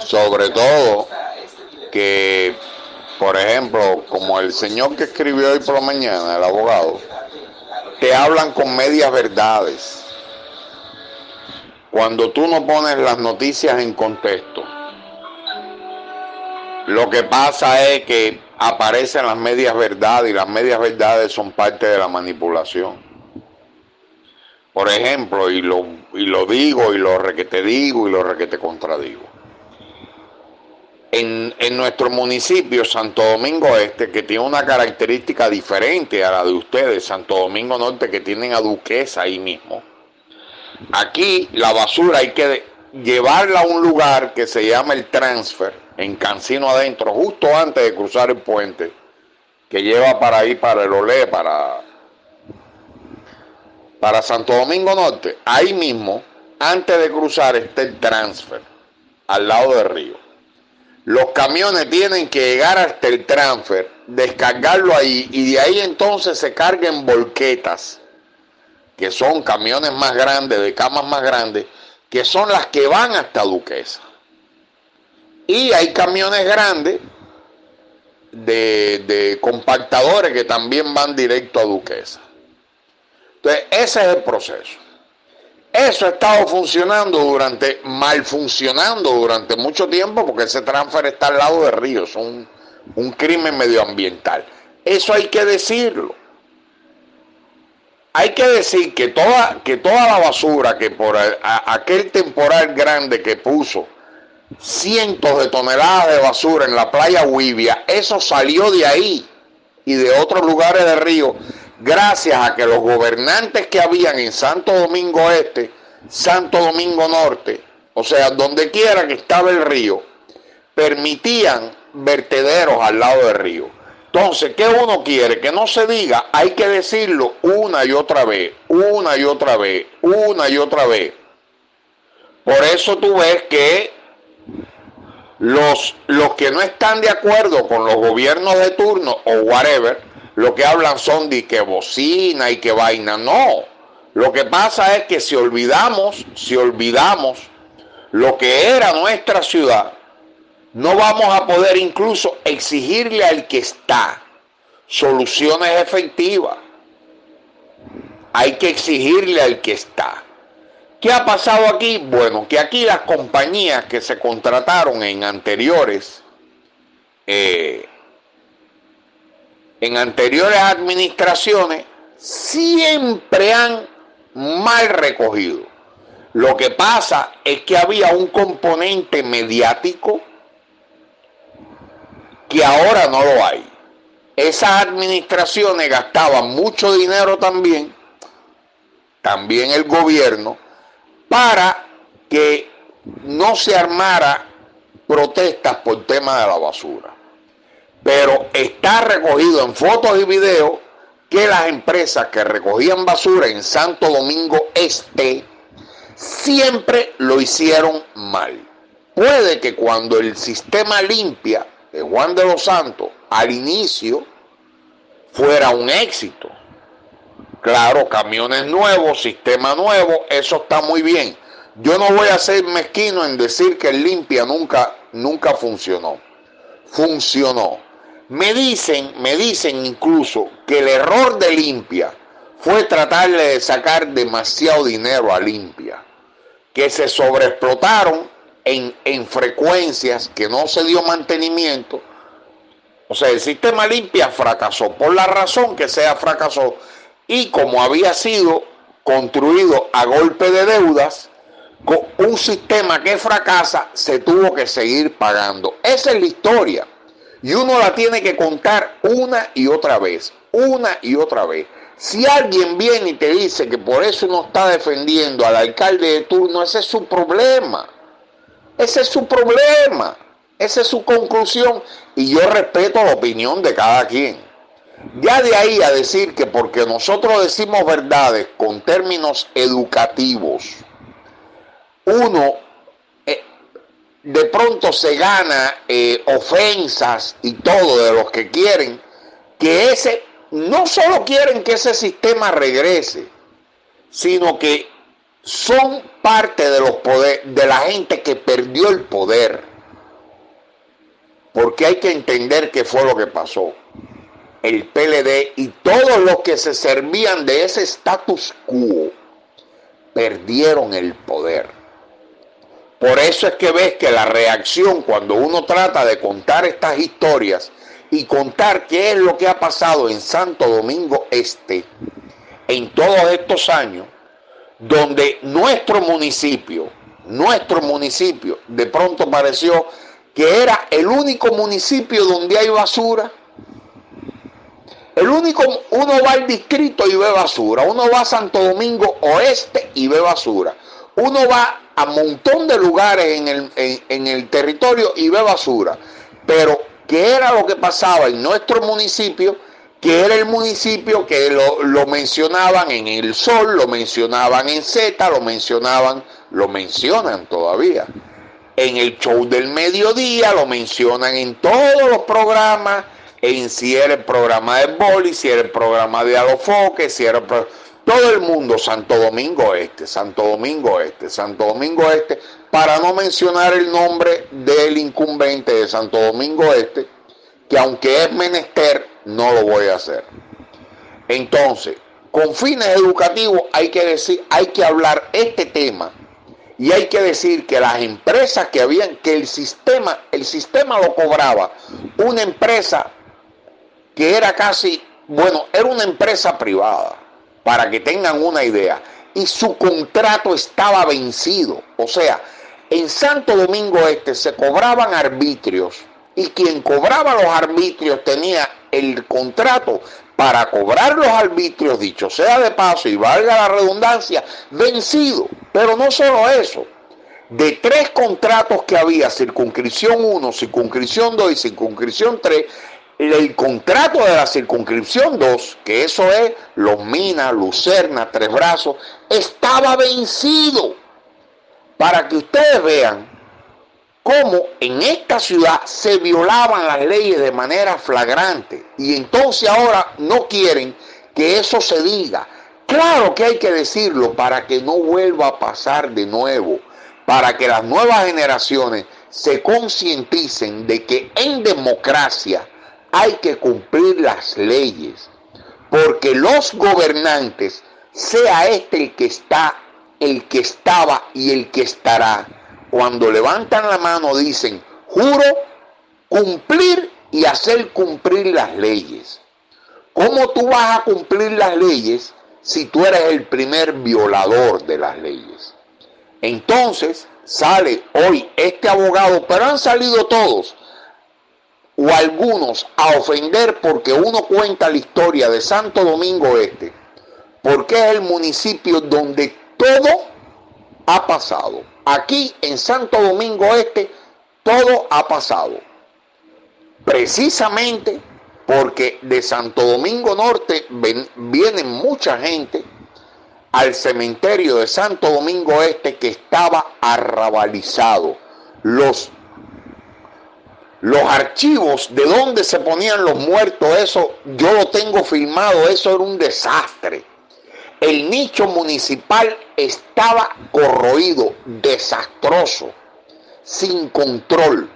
Sobre todo que, por ejemplo, como el señor que escribió hoy por la mañana, el abogado, te hablan con medias verdades. Cuando tú no pones las noticias en contexto, lo que pasa es que aparecen las medias verdades y las medias verdades son parte de la manipulación. Por ejemplo, y lo, y lo digo y lo requete digo y lo requete contradigo. En, en, nuestro municipio, Santo Domingo Este, que tiene una característica diferente a la de ustedes, Santo Domingo Norte, que tienen a Duquesa ahí mismo. Aquí la basura hay que llevarla a un lugar que se llama el transfer, en Cancino adentro, justo antes de cruzar el puente, que lleva para ahí, para el Olé, para, para Santo Domingo Norte. Ahí mismo, antes de cruzar, está el transfer, al lado del río. Los camiones tienen que llegar hasta el transfer, descargarlo ahí y de ahí entonces se carguen volquetas, que son camiones más grandes, de camas más grandes, que son las que van hasta Duquesa. Y hay camiones grandes de, de, compactadores que también van directo a Duquesa. Entonces, ese es el proceso. Eso ha estado funcionando durante, mal funcionando durante mucho tiempo porque ese transfer está al lado del río, es un, un crimen medioambiental. Eso hay que decirlo. Hay que decir que toda, que toda la basura que por aquel temporal grande que puso cientos de toneladas de basura en la playa Huivia, eso salió de ahí y de otros lugares del río, gracias a que los gobernantes que habían en Santo Domingo Este, Santo Domingo Norte, o sea, donde quiera que estaba el río, permitían vertederos al lado del río. Entonces, ¿qué uno quiere? Que no se diga, hay que decirlo una y otra vez, una y otra vez, una y otra vez. Por eso tú ves que los, los que no están de acuerdo con los gobiernos de turno o whatever, lo que hablan son de que bocina y que vaina. No, lo que pasa es que si olvidamos, si olvidamos lo que era nuestra ciudad, no vamos a poder incluso exigirle al que está soluciones efectivas. Hay que exigirle al que está. ¿Qué ha pasado aquí? Bueno, que aquí las compañías que se contrataron en anteriores, eh, en anteriores administraciones, siempre han mal recogido. Lo que pasa es que había un componente mediático que ahora no lo hay. Esas administraciones gastaban mucho dinero también, también el gobierno, para que no se armara protestas por tema de la basura. Pero está recogido en fotos y videos que las empresas que recogían basura en Santo Domingo Este siempre lo hicieron mal. Puede que cuando el sistema limpia de Juan de los Santos al inicio fuera un éxito. Claro, camiones nuevos, sistema nuevo, eso está muy bien. Yo no voy a ser mezquino en decir que el limpia nunca, nunca funcionó. Funcionó. Me dicen, me dicen incluso que el error de limpia fue tratarle de sacar demasiado dinero a limpia, que se sobreexplotaron en, en frecuencias que no se dio mantenimiento. O sea, el sistema limpia fracasó por la razón que sea fracasó y como había sido construido a golpe de deudas, un sistema que fracasa se tuvo que seguir pagando. Esa es la historia. Y uno la tiene que contar una y otra vez, una y otra vez. Si alguien viene y te dice que por eso uno está defendiendo al alcalde de turno, ese es su problema. Ese es su problema. Esa es su conclusión. Y yo respeto la opinión de cada quien. Ya de ahí a decir que porque nosotros decimos verdades con términos educativos, uno de pronto se gana eh, ofensas y todo de los que quieren que ese, no solo quieren que ese sistema regrese, sino que son parte de los poder, de la gente que perdió el poder. porque hay que entender qué fue lo que pasó. El PLD y todos los que se servían de ese status quo perdieron el poder. Por eso es que ves que la reacción cuando uno trata de contar estas historias y contar qué es lo que ha pasado en Santo Domingo Este en todos estos años, donde nuestro municipio, nuestro municipio, de pronto pareció que era el único municipio donde hay basura. El único, uno va al distrito y ve basura, uno va a Santo Domingo Oeste y ve basura, uno va a un montón de lugares en el, en el territorio y ve basura, pero ¿qué era lo que pasaba en nuestro municipio? que era el municipio que lo, mencionaban en El Sol, lo mencionaban en Z, lo mencionaban, lo mencionan todavía. En el show del mediodía lo mencionan en todos los programas, en si era el programa de Boli, si era el programa de Alofoque, si era todo el mundo, Santo Domingo Este, Santo Domingo Este, Santo Domingo Este, para no mencionar el nombre del incumbente de Santo Domingo Este, que aunque es menester, no lo voy a hacer. Entonces, con fines educativos hay que decir, hay que hablar este tema y hay que decir que las empresas que habían, que el sistema, el sistema lo cobraba una empresa que era casi, bueno, era una empresa privada, para que tengan una idea, y su contrato estaba vencido. O sea, en Santo Domingo Este se cobraban arbitrios y quien cobraba los arbitrios tenía el contrato para cobrar los arbitrios, dicho sea de paso y valga la redundancia, vencido. Pero no solo eso, de tres contratos que había, circunscripción 1, circunscripción 2 y circunscripción 3, el contrato de la circunscripción 2, que eso es Los Minas, Lucerna, Tres Brazos, estaba vencido. Para que ustedes vean cómo en esta ciudad se violaban las leyes de manera flagrante y entonces ahora no quieren que eso se diga. Claro que hay que decirlo para que no vuelva a pasar de nuevo, para que las nuevas generaciones se concienticen de que en democracia hay que cumplir las leyes, porque los gobernantes, sea este el que está, el que estaba y el que estará, cuando levantan la mano dicen, juro cumplir y hacer cumplir las leyes. ¿Cómo tú vas a cumplir las leyes si tú eres el primer violador de las leyes? Entonces sale hoy este abogado, pero han salido todos o algunos a ofender porque uno cuenta la historia de Santo Domingo Este, porque es el municipio donde todo ha pasado Aquí en Santo Domingo Este todo ha pasado. Precisamente porque de Santo Domingo Norte viene mucha gente al cementerio de Santo Domingo Este que estaba arrabalizado. Los, los archivos de donde se ponían los muertos, eso yo lo tengo filmado, eso era un desastre el nicho municipal estaba corroído, desastroso, sin control.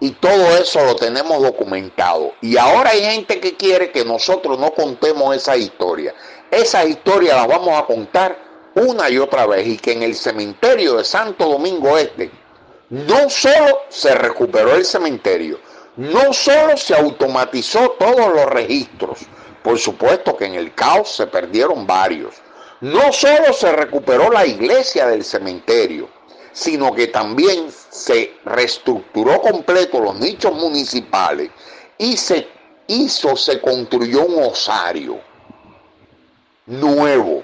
Y todo eso lo tenemos documentado. Y ahora hay gente que quiere que nosotros no contemos esa historia. Esas historias las vamos a contar una y otra vez. Y que en el cementerio de Santo Domingo Este no solo se recuperó el cementerio, no solo se automatizó todos los registros, por supuesto que en el caos se perdieron varios. No solo se recuperó la iglesia del cementerio, sino que también se reestructuró completo los nichos municipales y se hizo, se construyó un osario nuevo.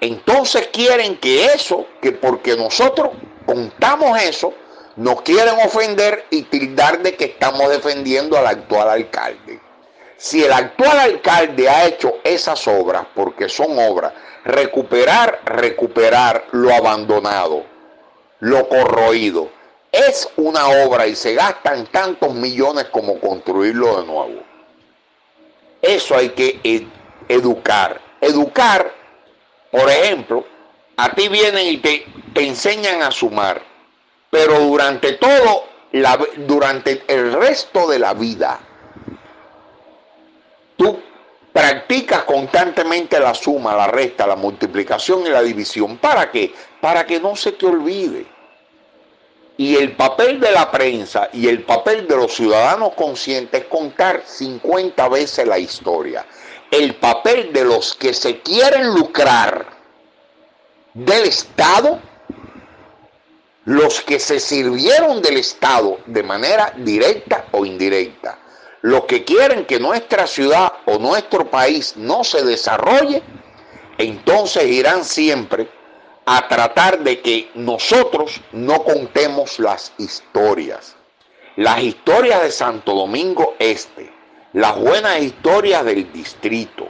Entonces quieren que eso, que porque nosotros contamos eso, nos quieren ofender y tildar de que estamos defendiendo al actual alcalde. Si el actual alcalde ha hecho esas obras, porque son obras, recuperar, recuperar lo abandonado, lo corroído, es una obra y se gastan tantos millones como construirlo de nuevo. Eso hay que educar. Educar, por ejemplo, a ti vienen y te, te enseñan a sumar, pero durante todo durante el resto de la vida, tú practicas constantemente la suma, la resta, la multiplicación y la división. ¿Para qué? Para que no se te olvide. Y el papel de la prensa y el papel de los ciudadanos conscientes es contar 50 veces la historia. El papel de los que se quieren lucrar del Estado, los que se sirvieron del Estado de manera directa o indirecta, los que quieren que nuestra ciudad o nuestro país no se desarrolle, entonces irán siempre a tratar de que nosotros no contemos las historias. Las historias de Santo Domingo Este, las buenas historias del distrito,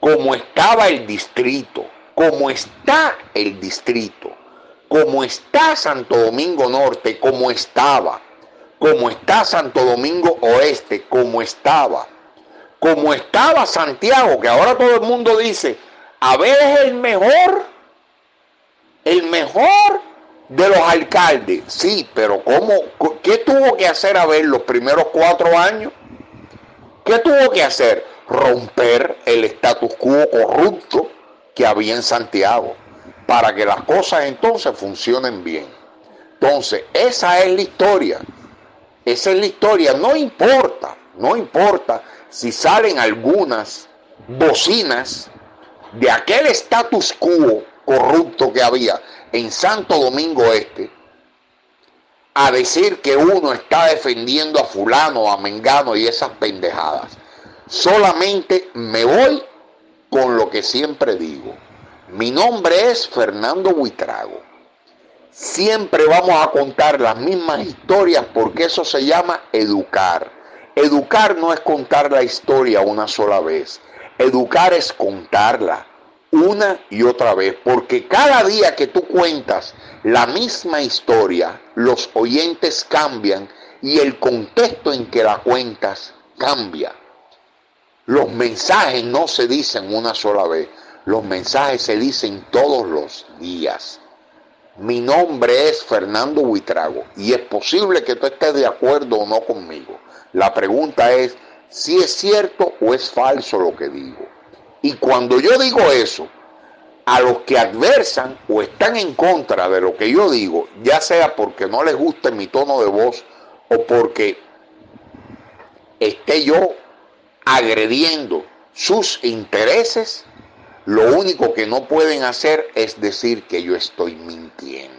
cómo estaba el distrito, cómo está el distrito, cómo está Santo Domingo Norte, cómo estaba, cómo está Santo Domingo Oeste, cómo estaba, cómo estaba Santiago, que ahora todo el mundo dice, a ver es el mejor el mejor de los alcaldes, sí, pero ¿cómo, ¿qué tuvo que hacer a ver los primeros cuatro años? ¿Qué tuvo que hacer? Romper el status quo corrupto que había en Santiago para que las cosas entonces funcionen bien. Entonces, esa es la historia. Esa es la historia. No importa, no importa si salen algunas bocinas de aquel status quo corrupto que había en Santo Domingo Este, a decir que uno está defendiendo a fulano, a Mengano y esas pendejadas. Solamente me voy con lo que siempre digo. Mi nombre es Fernando Buitrago. Siempre vamos a contar las mismas historias porque eso se llama educar. Educar no es contar la historia una sola vez. Educar es contarla una y otra vez, porque cada día que tú cuentas la misma historia, los oyentes cambian y el contexto en que la cuentas cambia. Los mensajes no se dicen una sola vez, los mensajes se dicen todos los días. Mi nombre es Fernando Buitrago y es posible que tú estés de acuerdo o no conmigo. La pregunta es si es cierto o es falso lo que digo. Y cuando yo digo eso, a los que adversan o están en contra de lo que yo digo, ya sea porque no les guste mi tono de voz o porque esté yo agrediendo sus intereses, lo único que no pueden hacer es decir que yo estoy mintiendo.